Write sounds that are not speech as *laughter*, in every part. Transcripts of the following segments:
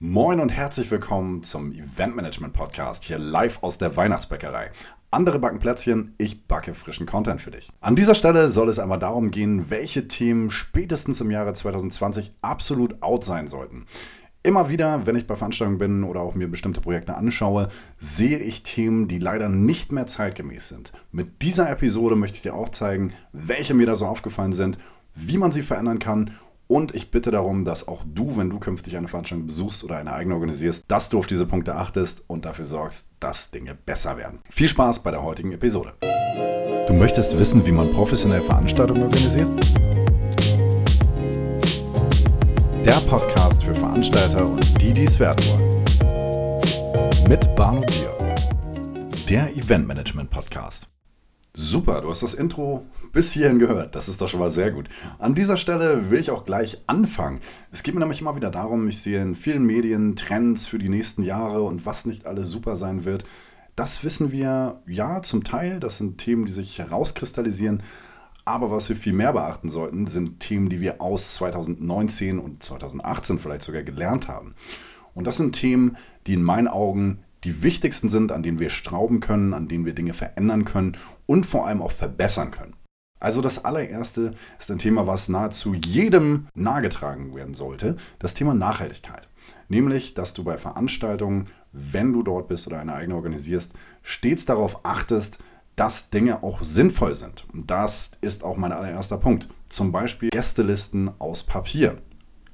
Moin und herzlich willkommen zum Event Management Podcast, hier live aus der Weihnachtsbäckerei. Andere backen Plätzchen, ich backe frischen Content für dich. An dieser Stelle soll es einmal darum gehen, welche Themen spätestens im Jahre 2020 absolut out sein sollten. Immer wieder, wenn ich bei Veranstaltungen bin oder auch mir bestimmte Projekte anschaue, sehe ich Themen, die leider nicht mehr zeitgemäß sind. Mit dieser Episode möchte ich dir auch zeigen, welche mir da so aufgefallen sind, wie man sie verändern kann und ich bitte darum, dass auch du, wenn du künftig eine Veranstaltung besuchst oder eine eigene organisierst, dass du auf diese Punkte achtest und dafür sorgst, dass Dinge besser werden. Viel Spaß bei der heutigen Episode. Du möchtest wissen, wie man professionell Veranstaltungen organisiert? Der Podcast für Veranstalter und die, die es werden wollen. Mit Barno Bier. Der Event Management Podcast. Super, du hast das Intro bis hierhin gehört. Das ist doch schon mal sehr gut. An dieser Stelle will ich auch gleich anfangen. Es geht mir nämlich immer wieder darum, ich sehe in vielen Medien Trends für die nächsten Jahre und was nicht alles super sein wird. Das wissen wir ja zum Teil. Das sind Themen, die sich herauskristallisieren. Aber was wir viel mehr beachten sollten, sind Themen, die wir aus 2019 und 2018 vielleicht sogar gelernt haben. Und das sind Themen, die in meinen Augen die wichtigsten sind, an denen wir strauben können, an denen wir Dinge verändern können und vor allem auch verbessern können. Also das allererste ist ein Thema, was nahezu jedem nahegetragen werden sollte, das Thema Nachhaltigkeit. Nämlich, dass du bei Veranstaltungen, wenn du dort bist oder eine eigene organisierst, stets darauf achtest, dass Dinge auch sinnvoll sind. Und das ist auch mein allererster Punkt. Zum Beispiel Gästelisten aus Papier.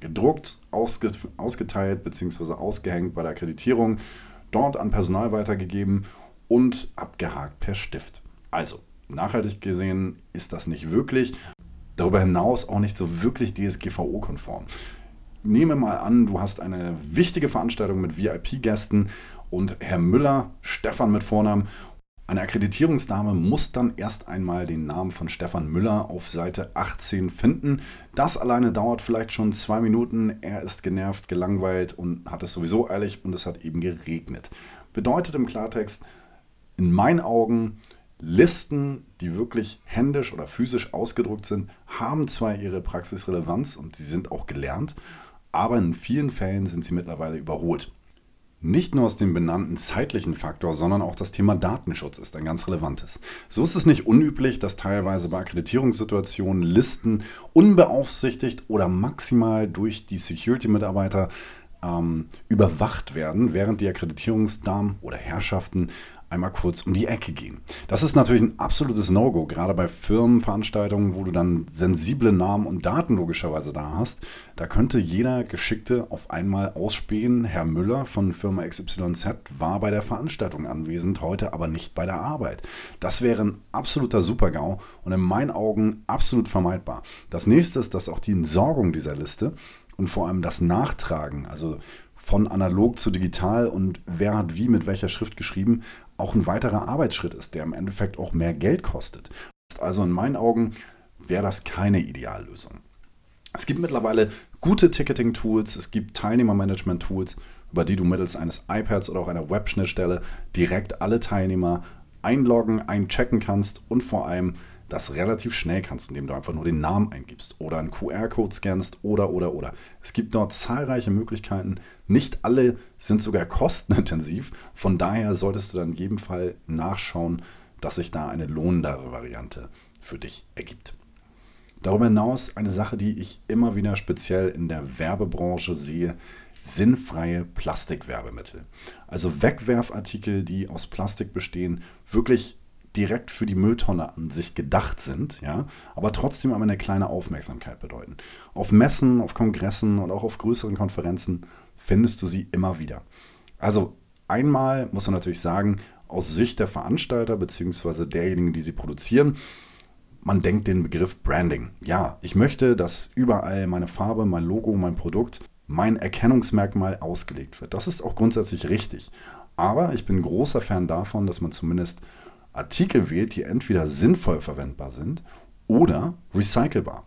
Gedruckt, ausgeteilt bzw. ausgehängt bei der Akkreditierung dort an Personal weitergegeben und abgehakt per Stift. Also, nachhaltig gesehen ist das nicht wirklich. Darüber hinaus auch nicht so wirklich DSGVO-konform. Nehme mal an, du hast eine wichtige Veranstaltung mit VIP-Gästen und Herr Müller, Stefan mit Vornamen, eine Akkreditierungsdame muss dann erst einmal den Namen von Stefan Müller auf Seite 18 finden. Das alleine dauert vielleicht schon zwei Minuten. Er ist genervt, gelangweilt und hat es sowieso eilig und es hat eben geregnet. Bedeutet im Klartext, in meinen Augen, Listen, die wirklich händisch oder physisch ausgedruckt sind, haben zwar ihre Praxisrelevanz und sie sind auch gelernt, aber in vielen Fällen sind sie mittlerweile überholt. Nicht nur aus dem benannten zeitlichen Faktor, sondern auch das Thema Datenschutz ist ein ganz relevantes. So ist es nicht unüblich, dass teilweise bei Akkreditierungssituationen Listen unbeaufsichtigt oder maximal durch die Security-Mitarbeiter ähm, überwacht werden, während die Akkreditierungsdamen oder Herrschaften einmal kurz um die Ecke gehen. Das ist natürlich ein absolutes No-Go, gerade bei Firmenveranstaltungen, wo du dann sensible Namen und Daten logischerweise da hast. Da könnte jeder Geschickte auf einmal ausspähen, Herr Müller von Firma XYZ war bei der Veranstaltung anwesend, heute aber nicht bei der Arbeit. Das wäre ein absoluter Supergau und in meinen Augen absolut vermeidbar. Das nächste ist, dass auch die Entsorgung dieser Liste und vor allem das Nachtragen, also von analog zu digital und wer hat wie mit welcher Schrift geschrieben, auch ein weiterer Arbeitsschritt ist, der im Endeffekt auch mehr Geld kostet. Also in meinen Augen wäre das keine Ideallösung. Es gibt mittlerweile gute Ticketing-Tools, es gibt Teilnehmermanagement-Tools, über die du mittels eines iPads oder auch einer Webschnittstelle direkt alle Teilnehmer einloggen, einchecken kannst und vor allem das relativ schnell kannst, indem du einfach nur den Namen eingibst oder einen QR-Code scannst oder oder oder. Es gibt dort zahlreiche Möglichkeiten. Nicht alle sind sogar kostenintensiv. Von daher solltest du dann in jedem Fall nachschauen, dass sich da eine lohnendere Variante für dich ergibt. Darüber hinaus eine Sache, die ich immer wieder speziell in der Werbebranche sehe, sinnfreie Plastikwerbemittel. Also Wegwerfartikel, die aus Plastik bestehen, wirklich direkt für die Mülltonne an sich gedacht sind, ja, aber trotzdem aber eine kleine Aufmerksamkeit bedeuten. Auf Messen, auf Kongressen und auch auf größeren Konferenzen findest du sie immer wieder. Also einmal muss man natürlich sagen, aus Sicht der Veranstalter bzw. derjenigen, die sie produzieren, man denkt den Begriff Branding. Ja, ich möchte, dass überall meine Farbe, mein Logo, mein Produkt, mein Erkennungsmerkmal ausgelegt wird. Das ist auch grundsätzlich richtig. Aber ich bin großer Fan davon, dass man zumindest Artikel wählt, die entweder sinnvoll verwendbar sind oder recycelbar.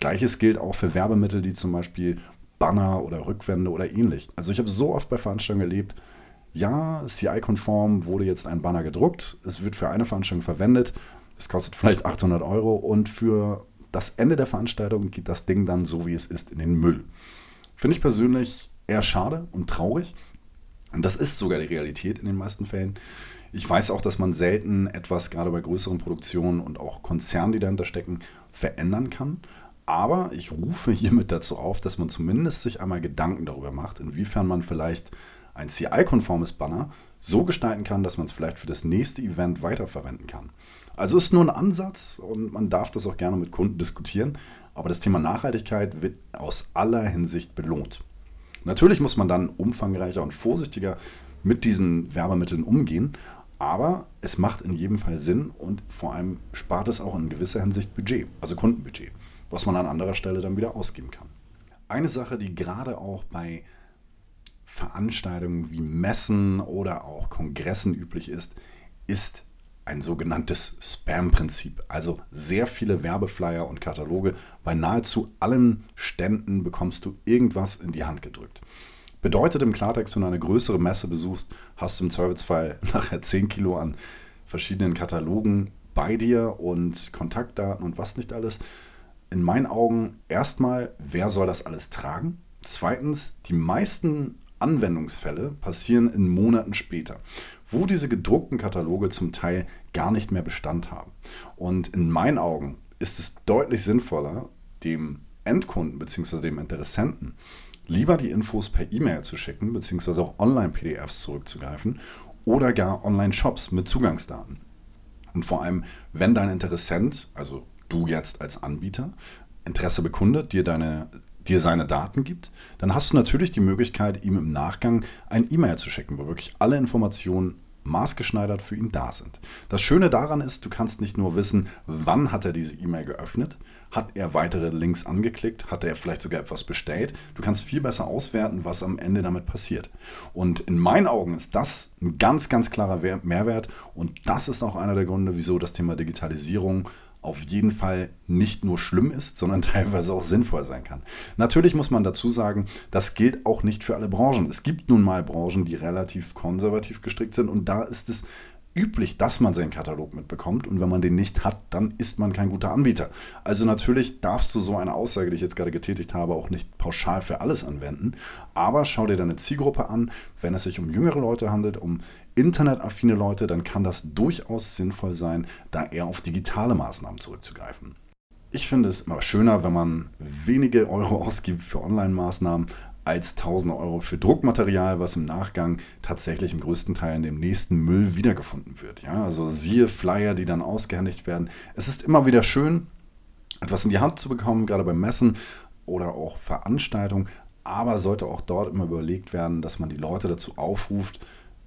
Gleiches gilt auch für Werbemittel, die zum Beispiel Banner oder Rückwände oder ähnlich. Also ich habe so oft bei Veranstaltungen erlebt, ja, CI-konform wurde jetzt ein Banner gedruckt, es wird für eine Veranstaltung verwendet, es kostet vielleicht 800 Euro und für das Ende der Veranstaltung geht das Ding dann so, wie es ist, in den Müll. Finde ich persönlich eher schade und traurig. Und das ist sogar die Realität in den meisten Fällen. Ich weiß auch, dass man selten etwas, gerade bei größeren Produktionen und auch Konzernen, die dahinter stecken, verändern kann. Aber ich rufe hiermit dazu auf, dass man zumindest sich einmal Gedanken darüber macht, inwiefern man vielleicht ein CI-konformes Banner so gestalten kann, dass man es vielleicht für das nächste Event weiterverwenden kann. Also ist nur ein Ansatz und man darf das auch gerne mit Kunden diskutieren, aber das Thema Nachhaltigkeit wird aus aller Hinsicht belohnt. Natürlich muss man dann umfangreicher und vorsichtiger mit diesen Werbemitteln umgehen, aber es macht in jedem Fall Sinn und vor allem spart es auch in gewisser Hinsicht Budget, also Kundenbudget was man an anderer Stelle dann wieder ausgeben kann. Eine Sache, die gerade auch bei Veranstaltungen wie Messen oder auch Kongressen üblich ist, ist ein sogenanntes Spam-Prinzip. Also sehr viele Werbeflyer und Kataloge. Bei nahezu allen Ständen bekommst du irgendwas in die Hand gedrückt. Bedeutet im Klartext, wenn du eine größere Messe besuchst, hast du im Zweifelsfall *laughs* nachher 10 Kilo an verschiedenen Katalogen bei dir und Kontaktdaten und was nicht alles in meinen Augen erstmal, wer soll das alles tragen? Zweitens, die meisten Anwendungsfälle passieren in Monaten später, wo diese gedruckten Kataloge zum Teil gar nicht mehr Bestand haben. Und in meinen Augen ist es deutlich sinnvoller, dem Endkunden bzw. dem Interessenten lieber die Infos per E-Mail zu schicken bzw. auch Online-PDFs zurückzugreifen oder gar Online-Shops mit Zugangsdaten. Und vor allem, wenn dein Interessent, also du jetzt als Anbieter Interesse bekundet, dir deine dir seine Daten gibt, dann hast du natürlich die Möglichkeit, ihm im Nachgang ein E-Mail zu schicken, wo wirklich alle Informationen maßgeschneidert für ihn da sind. Das Schöne daran ist, du kannst nicht nur wissen, wann hat er diese E-Mail geöffnet, hat er weitere Links angeklickt, hat er vielleicht sogar etwas bestellt. Du kannst viel besser auswerten, was am Ende damit passiert. Und in meinen Augen ist das ein ganz, ganz klarer Mehrwert und das ist auch einer der Gründe, wieso das Thema Digitalisierung auf jeden Fall nicht nur schlimm ist, sondern *laughs* teilweise auch sinnvoll sein kann. Natürlich muss man dazu sagen, das gilt auch nicht für alle Branchen. Es gibt nun mal Branchen, die relativ konservativ gestrickt sind und da ist es üblich, dass man seinen Katalog mitbekommt und wenn man den nicht hat, dann ist man kein guter Anbieter. Also natürlich darfst du so eine Aussage, die ich jetzt gerade getätigt habe, auch nicht pauschal für alles anwenden, aber schau dir deine Zielgruppe an, wenn es sich um jüngere Leute handelt, um internetaffine Leute, dann kann das durchaus sinnvoll sein, da eher auf digitale Maßnahmen zurückzugreifen. Ich finde es immer schöner, wenn man wenige Euro *laughs* ausgibt für Online-Maßnahmen, als tausende Euro für Druckmaterial, was im Nachgang tatsächlich im größten Teil in dem nächsten Müll wiedergefunden wird. Ja, also siehe Flyer, die dann ausgehändigt werden. Es ist immer wieder schön, etwas in die Hand zu bekommen, gerade beim Messen oder auch Veranstaltungen, aber sollte auch dort immer überlegt werden, dass man die Leute dazu aufruft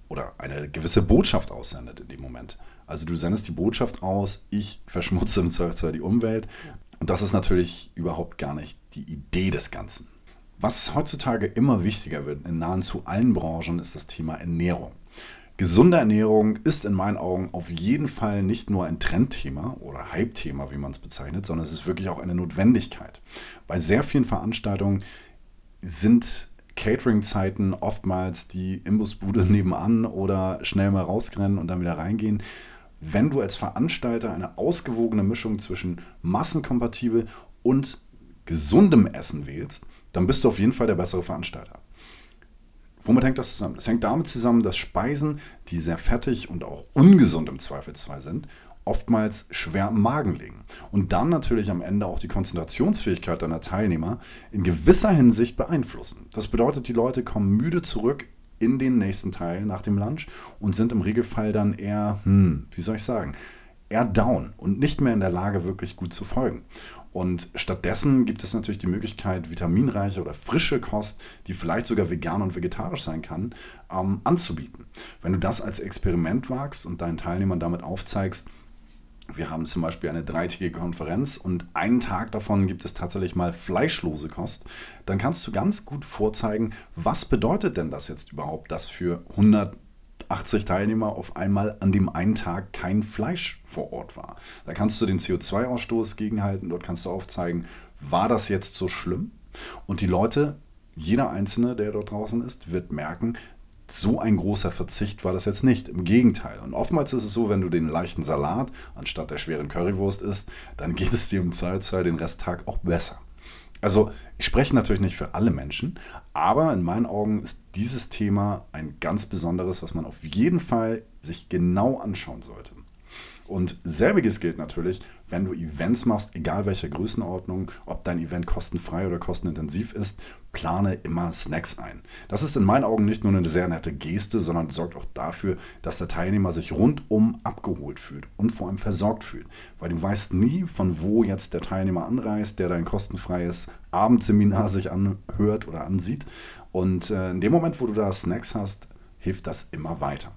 oder eine gewisse Botschaft aussendet in dem Moment. Also du sendest die Botschaft aus, ich verschmutze im Zweifelsfall die Umwelt. Und das ist natürlich überhaupt gar nicht die Idee des Ganzen. Was heutzutage immer wichtiger wird in nahezu allen Branchen, ist das Thema Ernährung. Gesunde Ernährung ist in meinen Augen auf jeden Fall nicht nur ein Trendthema oder Hype-Thema, wie man es bezeichnet, sondern es ist wirklich auch eine Notwendigkeit. Bei sehr vielen Veranstaltungen sind Catering-Zeiten oftmals die Imbusbude *laughs* nebenan oder schnell mal rausrennen und dann wieder reingehen. Wenn du als Veranstalter eine ausgewogene Mischung zwischen massenkompatibel und gesundem Essen wählst, dann bist du auf jeden Fall der bessere Veranstalter. Womit hängt das zusammen? Das hängt damit zusammen, dass Speisen, die sehr fettig und auch ungesund im Zweifelsfall sind, oftmals schwer im Magen liegen. Und dann natürlich am Ende auch die Konzentrationsfähigkeit deiner Teilnehmer in gewisser Hinsicht beeinflussen. Das bedeutet, die Leute kommen müde zurück in den nächsten Teil nach dem Lunch und sind im Regelfall dann eher, hm, wie soll ich sagen, eher down und nicht mehr in der Lage, wirklich gut zu folgen. Und stattdessen gibt es natürlich die Möglichkeit, vitaminreiche oder frische Kost, die vielleicht sogar vegan und vegetarisch sein kann, ähm, anzubieten. Wenn du das als Experiment wagst und deinen Teilnehmern damit aufzeigst, wir haben zum Beispiel eine dreitägige Konferenz und einen Tag davon gibt es tatsächlich mal fleischlose Kost. Dann kannst du ganz gut vorzeigen, was bedeutet denn das jetzt überhaupt, dass für 100 80 Teilnehmer auf einmal an dem einen Tag kein Fleisch vor Ort war. Da kannst du den CO2-Ausstoß gegenhalten, dort kannst du aufzeigen, war das jetzt so schlimm? Und die Leute, jeder Einzelne, der dort draußen ist, wird merken, so ein großer Verzicht war das jetzt nicht. Im Gegenteil. Und oftmals ist es so, wenn du den leichten Salat anstatt der schweren Currywurst isst, dann geht es dir im Zweifelsfall den Resttag auch besser. Also ich spreche natürlich nicht für alle Menschen, aber in meinen Augen ist dieses Thema ein ganz besonderes, was man auf jeden Fall sich genau anschauen sollte. Und selbiges gilt natürlich, wenn du Events machst, egal welcher Größenordnung, ob dein Event kostenfrei oder kostenintensiv ist, plane immer Snacks ein. Das ist in meinen Augen nicht nur eine sehr nette Geste, sondern sorgt auch dafür, dass der Teilnehmer sich rundum abgeholt fühlt und vor allem versorgt fühlt. Weil du weißt nie, von wo jetzt der Teilnehmer anreist, der dein kostenfreies Abendseminar sich anhört oder ansieht. Und äh, in dem Moment, wo du da Snacks hast, hilft das immer weiter.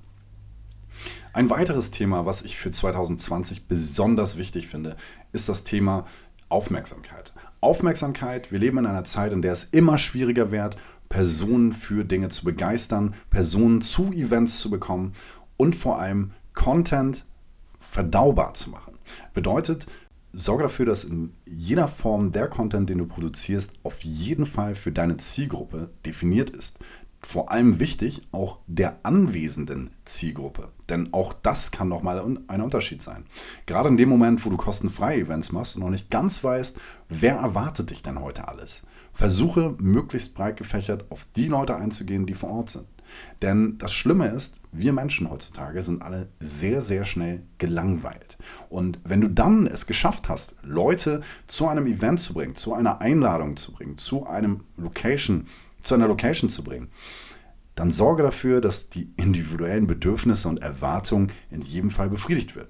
Ein weiteres Thema, was ich für 2020 besonders wichtig finde, ist das Thema Aufmerksamkeit. Aufmerksamkeit, wir leben in einer Zeit, in der es immer schwieriger wird, Personen für Dinge zu begeistern, Personen zu Events zu bekommen und vor allem Content verdaubar zu machen. Bedeutet, sorge dafür, dass in jeder Form der Content, den du produzierst, auf jeden Fall für deine Zielgruppe definiert ist vor allem wichtig auch der anwesenden Zielgruppe. Denn auch das kann nochmal ein Unterschied sein. Gerade in dem Moment, wo du kostenfreie Events machst und noch nicht ganz weißt, wer erwartet dich denn heute alles, versuche möglichst breit gefächert auf die Leute einzugehen, die vor Ort sind. Denn das Schlimme ist, wir Menschen heutzutage sind alle sehr, sehr schnell gelangweilt. Und wenn du dann es geschafft hast, Leute zu einem Event zu bringen, zu einer Einladung zu bringen, zu einem Location, zu einer Location zu bringen, dann sorge dafür, dass die individuellen Bedürfnisse und Erwartungen in jedem Fall befriedigt wird,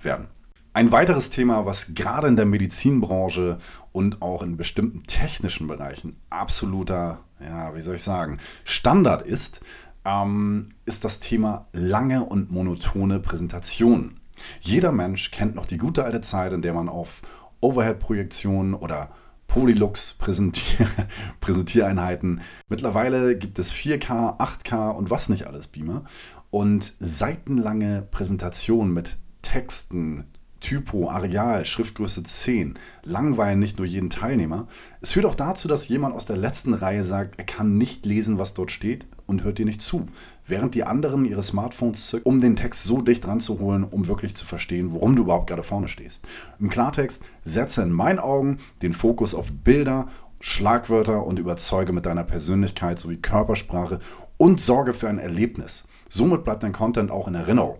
werden. Ein weiteres Thema, was gerade in der Medizinbranche und auch in bestimmten technischen Bereichen absoluter, ja, wie soll ich sagen, Standard ist, ähm, ist das Thema lange und monotone Präsentationen. Jeder Mensch kennt noch die gute alte Zeit, in der man auf Overhead-Projektionen oder Polylux Präsentier *laughs* Präsentiereinheiten. Mittlerweile gibt es 4K, 8K und was nicht alles Beamer. Und seitenlange Präsentationen mit Texten, Typo, Areal, Schriftgröße 10 langweilen nicht nur jeden Teilnehmer. Es führt auch dazu, dass jemand aus der letzten Reihe sagt, er kann nicht lesen, was dort steht und hört dir nicht zu. Während die anderen ihre Smartphones zücken, um den Text so dicht ranzuholen, um wirklich zu verstehen, worum du überhaupt gerade vorne stehst. Im Klartext setze in meinen Augen den Fokus auf Bilder, Schlagwörter und überzeuge mit deiner Persönlichkeit sowie Körpersprache und sorge für ein Erlebnis. Somit bleibt dein Content auch in Erinnerung.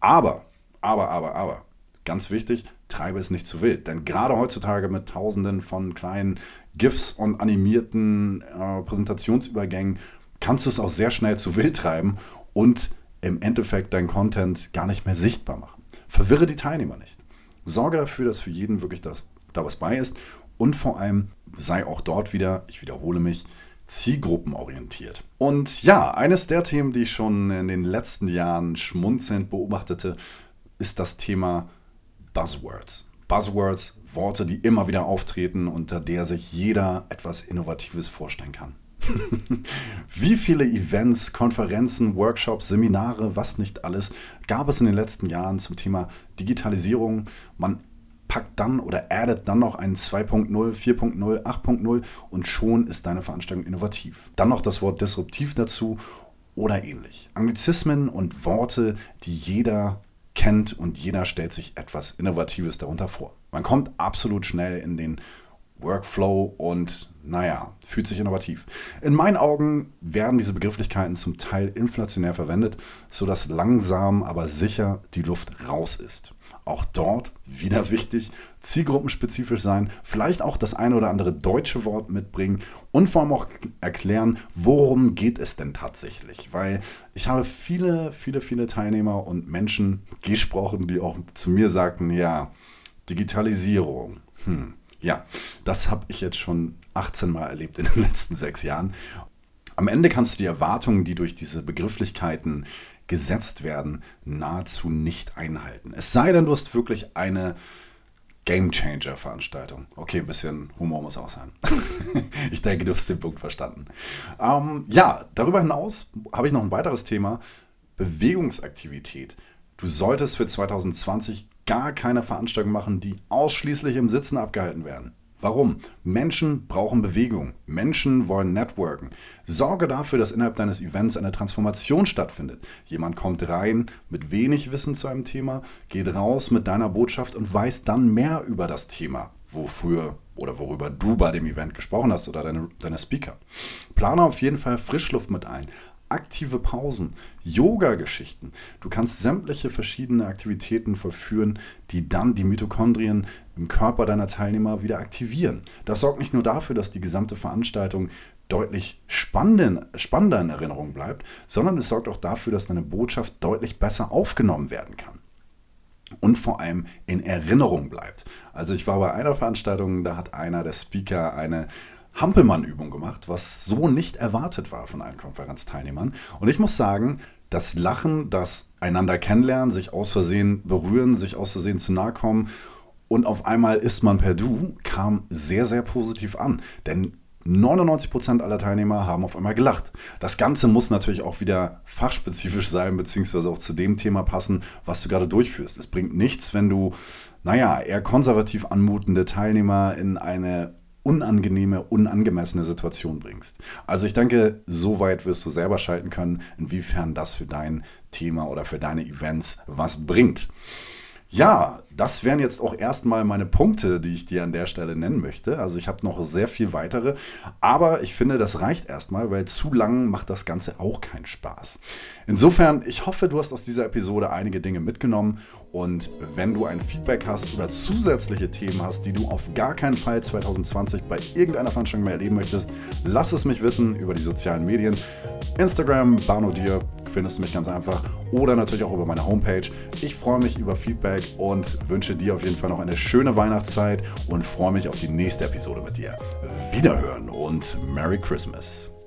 Aber, aber, aber, aber, ganz wichtig, treibe es nicht zu wild. Denn gerade heutzutage mit tausenden von kleinen GIFs und animierten äh, Präsentationsübergängen kannst du es auch sehr schnell zu wild treiben und im Endeffekt dein Content gar nicht mehr sichtbar machen. Verwirre die Teilnehmer nicht. Sorge dafür, dass für jeden wirklich das, da was bei ist und vor allem sei auch dort wieder, ich wiederhole mich, zielgruppenorientiert. Und ja, eines der Themen, die ich schon in den letzten Jahren schmunzelnd beobachtete, ist das Thema Buzzwords. Buzzwords, Worte, die immer wieder auftreten, unter der sich jeder etwas Innovatives vorstellen kann. *laughs* Wie viele Events, Konferenzen, Workshops, Seminare, was nicht alles gab es in den letzten Jahren zum Thema Digitalisierung? Man packt dann oder addet dann noch einen 2.0, 4.0, 8.0 und schon ist deine Veranstaltung innovativ. Dann noch das Wort disruptiv dazu oder ähnlich. Anglizismen und Worte, die jeder kennt und jeder stellt sich etwas Innovatives darunter vor. Man kommt absolut schnell in den Workflow und naja, fühlt sich innovativ. In meinen Augen werden diese Begrifflichkeiten zum Teil inflationär verwendet, sodass langsam aber sicher die Luft raus ist. Auch dort wieder wichtig, zielgruppenspezifisch sein, vielleicht auch das eine oder andere deutsche Wort mitbringen und vor allem auch erklären, worum geht es denn tatsächlich. Weil ich habe viele, viele, viele Teilnehmer und Menschen gesprochen, die auch zu mir sagten, ja, Digitalisierung. Hm. Ja, das habe ich jetzt schon 18 Mal erlebt in den *laughs* letzten sechs Jahren. Am Ende kannst du die Erwartungen, die durch diese Begrifflichkeiten gesetzt werden, nahezu nicht einhalten. Es sei denn, du hast wirklich eine Game Changer Veranstaltung. Okay, ein bisschen Humor muss auch sein. *laughs* ich denke, du hast den Punkt verstanden. Ähm, ja, darüber hinaus habe ich noch ein weiteres Thema: Bewegungsaktivität. Du solltest für 2020 gar keine Veranstaltung machen, die ausschließlich im Sitzen abgehalten werden. Warum? Menschen brauchen Bewegung. Menschen wollen networken. Sorge dafür, dass innerhalb deines Events eine Transformation stattfindet. Jemand kommt rein mit wenig Wissen zu einem Thema, geht raus mit deiner Botschaft und weiß dann mehr über das Thema. wofür oder worüber du bei dem Event gesprochen hast oder deine, deine Speaker. Plane auf jeden Fall Frischluft mit ein aktive Pausen, Yoga-Geschichten. Du kannst sämtliche verschiedene Aktivitäten vollführen, die dann die Mitochondrien im Körper deiner Teilnehmer wieder aktivieren. Das sorgt nicht nur dafür, dass die gesamte Veranstaltung deutlich spannender in Erinnerung bleibt, sondern es sorgt auch dafür, dass deine Botschaft deutlich besser aufgenommen werden kann und vor allem in Erinnerung bleibt. Also ich war bei einer Veranstaltung, da hat einer der Speaker eine Hampelmann-Übung gemacht, was so nicht erwartet war von allen Konferenzteilnehmern. Und ich muss sagen, das Lachen, das einander kennenlernen, sich aus Versehen berühren, sich aus Versehen zu nahe kommen und auf einmal ist man per Du, kam sehr, sehr positiv an. Denn 99% aller Teilnehmer haben auf einmal gelacht. Das Ganze muss natürlich auch wieder fachspezifisch *laughs* sein, beziehungsweise auch zu dem Thema passen, was du gerade durchführst. Es bringt nichts, wenn du, naja, eher konservativ anmutende Teilnehmer in eine unangenehme, unangemessene Situation bringst. Also ich denke, soweit wirst du selber schalten können, inwiefern das für dein Thema oder für deine Events was bringt. Ja, das wären jetzt auch erstmal meine Punkte, die ich dir an der Stelle nennen möchte. Also ich habe noch sehr viel weitere, aber ich finde, das reicht erstmal, weil zu lang macht das Ganze auch keinen Spaß. Insofern, ich hoffe, du hast aus dieser Episode einige Dinge mitgenommen und wenn du ein Feedback hast oder zusätzliche Themen hast, die du auf gar keinen Fall 2020 bei irgendeiner Veranstaltung mehr erleben möchtest, lass es mich wissen über die sozialen Medien. Instagram, Barnodir, findest du mich ganz einfach. Oder natürlich auch über meine Homepage. Ich freue mich über Feedback und wünsche dir auf jeden Fall noch eine schöne Weihnachtszeit und freue mich auf die nächste Episode mit dir. Wiederhören und Merry Christmas.